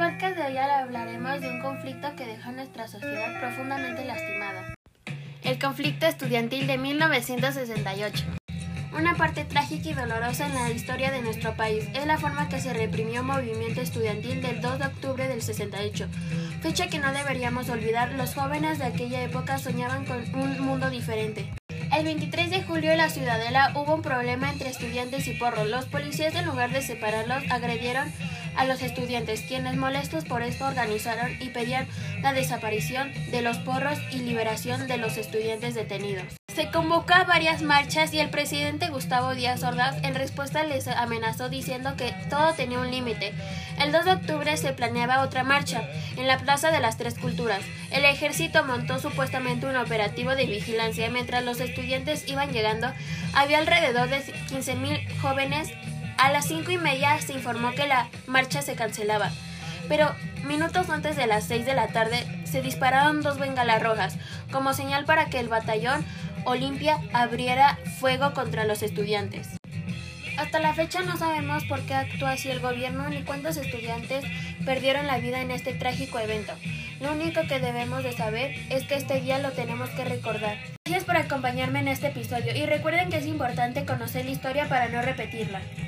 podcast de hoy hablaremos de un conflicto que dejó a nuestra sociedad profundamente lastimada. El conflicto estudiantil de 1968. Una parte trágica y dolorosa en la historia de nuestro país es la forma que se reprimió el movimiento estudiantil del 2 de octubre del 68, fecha que no deberíamos olvidar. Los jóvenes de aquella época soñaban con un mundo diferente. El 23 de julio en la Ciudadela hubo un problema entre estudiantes y porros. Los policías en lugar de separarlos agredieron a los estudiantes, quienes molestos por esto organizaron y pedían la desaparición de los porros y liberación de los estudiantes detenidos. Se convocó a varias marchas y el presidente Gustavo Díaz Ordaz en respuesta les amenazó diciendo que todo tenía un límite. El 2 de octubre se planeaba otra marcha en la Plaza de las Tres Culturas. El ejército montó supuestamente un operativo de vigilancia mientras los estudiantes iban llegando. Había alrededor de 15.000 jóvenes a las cinco y media se informó que la marcha se cancelaba, pero minutos antes de las seis de la tarde se dispararon dos bengalas rojas, como señal para que el batallón Olimpia abriera fuego contra los estudiantes. Hasta la fecha no sabemos por qué actuó así el gobierno ni cuántos estudiantes perdieron la vida en este trágico evento. Lo único que debemos de saber es que este día lo tenemos que recordar. Gracias por acompañarme en este episodio y recuerden que es importante conocer la historia para no repetirla.